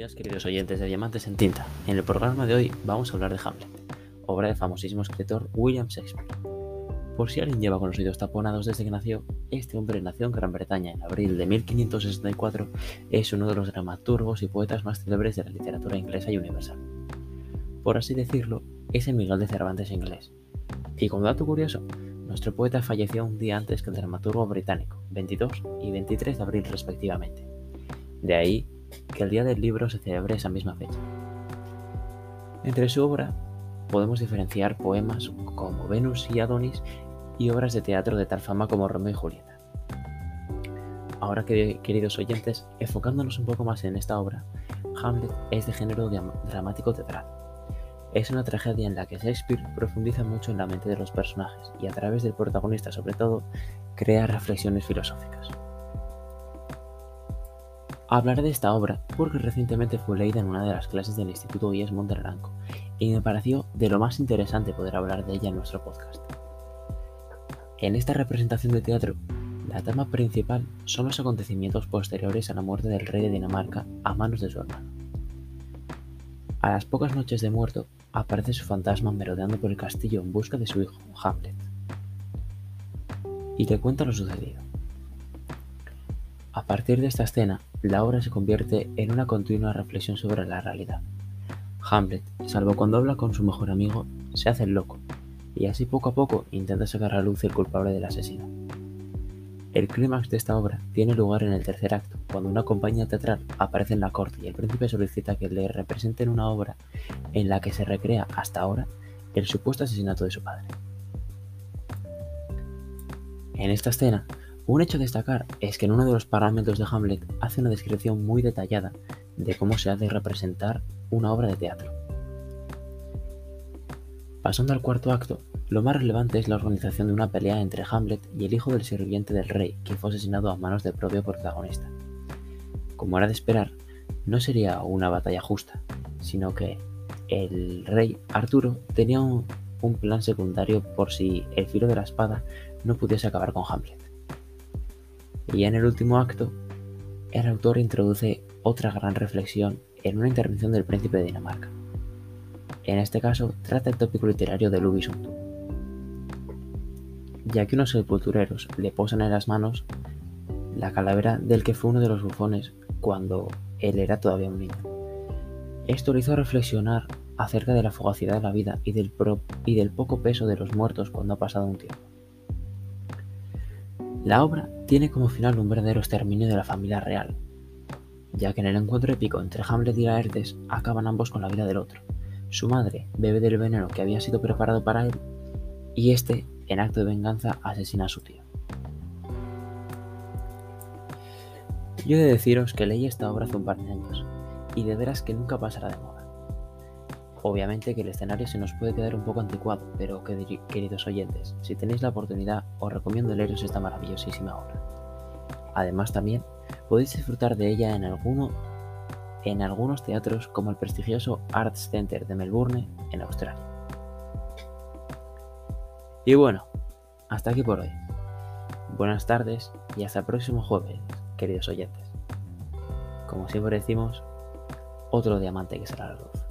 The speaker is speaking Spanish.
días, queridos oyentes de Diamantes en Tinta. En el programa de hoy vamos a hablar de Hamlet, obra del famosísimo escritor William Shakespeare. Por si alguien lleva con los oídos taponados desde que nació, este hombre nació en Gran Bretaña en abril de 1564, es uno de los dramaturgos y poetas más célebres de la literatura inglesa y universal. Por así decirlo, es el Miguel de Cervantes inglés. Y como dato curioso, nuestro poeta falleció un día antes que el dramaturgo británico, 22 y 23 de abril respectivamente. De ahí que el día del libro se celebre esa misma fecha. Entre su obra podemos diferenciar poemas como Venus y Adonis y obras de teatro de tal fama como Romeo y Julieta. Ahora, queridos oyentes, enfocándonos un poco más en esta obra, Hamlet es de género dramático teatral. Es una tragedia en la que Shakespeare profundiza mucho en la mente de los personajes y a través del protagonista sobre todo crea reflexiones filosóficas. Hablaré de esta obra porque recientemente fue leída en una de las clases del Instituto IES Monterranco y me pareció de lo más interesante poder hablar de ella en nuestro podcast. En esta representación de teatro, la trama principal son los acontecimientos posteriores a la muerte del rey de Dinamarca a manos de su hermano. A las pocas noches de muerto, aparece su fantasma merodeando por el castillo en busca de su hijo, Hamlet, y le cuenta lo sucedido. A partir de esta escena, la obra se convierte en una continua reflexión sobre la realidad. Hamlet, salvo cuando habla con su mejor amigo, se hace el loco, y así poco a poco intenta sacar a luz el culpable del asesino. El clímax de esta obra tiene lugar en el tercer acto, cuando una compañía teatral aparece en la corte y el príncipe solicita que le representen una obra en la que se recrea hasta ahora el supuesto asesinato de su padre. En esta escena, un hecho a destacar es que en uno de los parámetros de Hamlet hace una descripción muy detallada de cómo se ha de representar una obra de teatro. Pasando al cuarto acto, lo más relevante es la organización de una pelea entre Hamlet y el hijo del sirviente del rey, que fue asesinado a manos del propio protagonista. Como era de esperar, no sería una batalla justa, sino que el rey Arturo tenía un, un plan secundario por si el filo de la espada no pudiese acabar con Hamlet. Y en el último acto, el autor introduce otra gran reflexión en una intervención del príncipe de Dinamarca. En este caso, trata el tópico literario de Lubisund, ya que unos sepultureros le posan en las manos la calavera del que fue uno de los bufones cuando él era todavía un niño. Esto le hizo reflexionar acerca de la fugacidad de la vida y del, y del poco peso de los muertos cuando ha pasado un tiempo. La obra tiene como final un verdadero exterminio de la familia real, ya que en el encuentro épico entre Hamlet y Laertes acaban ambos con la vida del otro. Su madre bebe del veneno que había sido preparado para él y este, en acto de venganza, asesina a su tío. Yo he de deciros que leí esta obra hace un par de años y de veras que nunca pasará de moda. Obviamente que el escenario se nos puede quedar un poco anticuado, pero queridos oyentes, si tenéis la oportunidad os recomiendo leeros esta maravillosísima obra. Además también podéis disfrutar de ella en, alguno, en algunos teatros como el prestigioso Arts Center de Melbourne en Australia. Y bueno, hasta aquí por hoy. Buenas tardes y hasta el próximo jueves, queridos oyentes. Como siempre decimos, otro diamante que será la luz.